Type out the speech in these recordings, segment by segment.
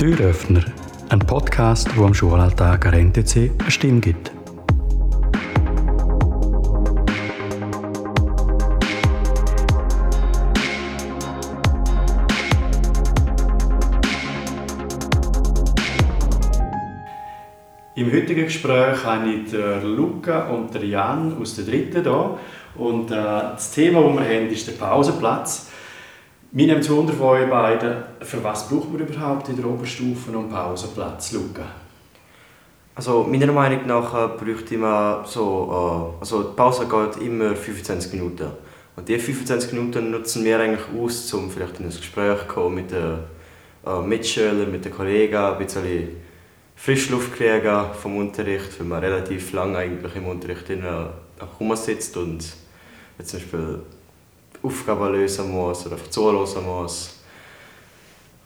Türöffner, ein Podcast, wo am Schulalltag an NTC eine Stimme gibt. Im heutigen Gespräch habe ich den Luca und den Jan aus der dritten hier. Und äh, das Thema, das wir haben, ist der Pausenplatz. Mir nimmt es Wunder von euch beiden, für was braucht man überhaupt in der Oberstufe einen Pausenplatz, Luca? Also meiner Meinung nach äh, bräuchte man so, äh, also die Pause geht immer 25 Minuten. Und diese 25 Minuten nutzen wir eigentlich aus, um vielleicht in ein Gespräch zu kommen mit den äh, Mitschülern, mit den Kollegen, ein bisschen Frischluft kriegen vom Unterricht, weil man relativ lange eigentlich im Unterricht sitzt und zum Beispiel Aufgaben lösen muss oder einfach zuhören muss.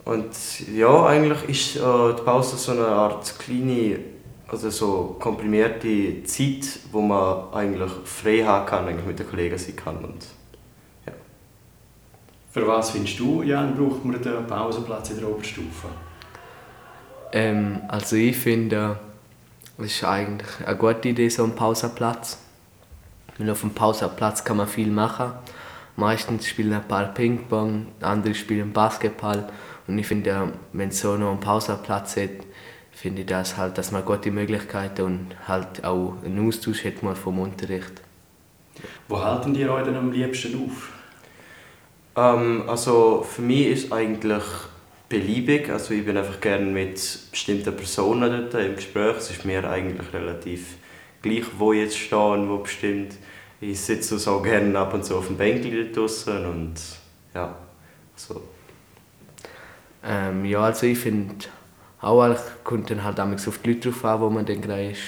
Und ja, eigentlich ist äh, die Pause so eine Art kleine, also so komprimierte Zeit, wo man eigentlich frei haben kann, eigentlich mit den Kollegen sein kann. Und, ja. Für was findest du, Jan, braucht man den Pausenplatz in der Oberstufe? Ähm, also ich finde, es ist eigentlich eine gute Idee, so ein Pausenplatz. Weil auf dem Pausenplatz kann man viel machen Meistens spielen ein paar Ping-Pong, andere spielen Basketball. Und ich finde, wenn es so noch einen Pausenplatz hat, finde ich das halt, dass man gute Möglichkeiten und halt auch einen Austausch hat mal vom Unterricht. Wo halten die euch denn am liebsten auf? Ähm, also für mich ist eigentlich beliebig. Also ich bin einfach gerne mit bestimmten Personen dort im Gespräch. Es ist mir eigentlich relativ gleich, wo ich jetzt stehe und wo bestimmt ich sitze so gerne ab und zu auf dem Bänkel draußen und ja, so. Ähm, ja, also ich finde auch, kommt dann halt auf die Leute drauf an, wo man dann gerade ist.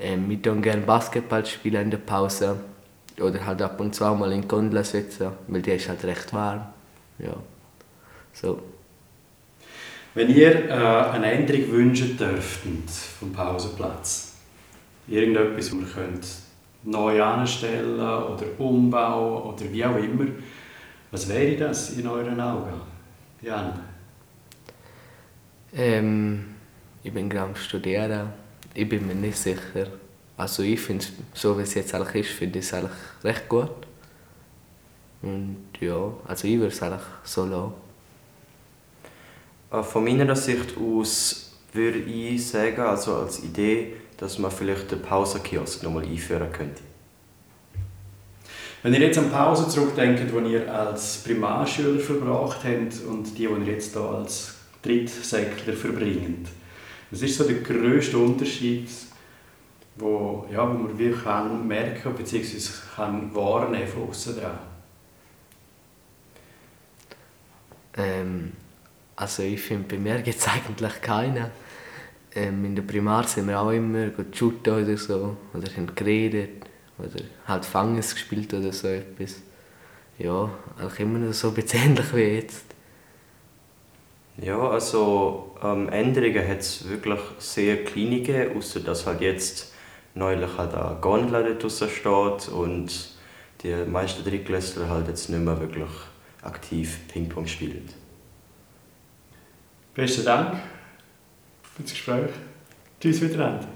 Ähm, wir tun gerne Basketball spielen in der Pause oder halt ab und zu auch mal in die Gondel sitzen, weil die ist halt recht warm. Ja, so. Wenn ihr äh, eine Änderung wünschen dürftet vom Pausenplatz, irgendetwas, wo ihr könnt neu anstellen oder umbauen oder wie auch immer. Was wäre das in euren Augen, Jan? Ähm, ich bin gerade am Studieren. Ich bin mir nicht sicher. Also ich finde es, so wie es jetzt eigentlich ist, finde ich es eigentlich recht gut. Und ja, also ich würde es eigentlich so lassen. Äh, von meiner Sicht aus würde ich sagen, also als Idee, dass man vielleicht den Pausenkiosk nochmal einführen könnte. Wenn ihr jetzt an Pause zurückdenkt, die ihr als Primarschüler verbracht habt und die, die ihr jetzt hier als Drittsäckler verbringt, was ist so der grösste Unterschied, wo, ja, wo man wirklich kann merken bzw. kann wahrnehmen von außen dran? Ähm, also ich finde, bei mir gibt es eigentlich keinen. Ähm, in der Primar sind wir auch immer shooten oder so, oder haben geredet, oder halt Fanges gespielt oder so etwas. Ja, eigentlich immer noch so ähnlich wie jetzt. Ja, also ähm, Änderungen hat es wirklich sehr kleine gegeben, außer dass halt jetzt neulich halt eine Gondel draußen steht und die meisten Drittklässler halt jetzt nicht mehr wirklich aktiv Ping-Pong spielen. Besten Dank für das Gespräch. Tschüss miteinander.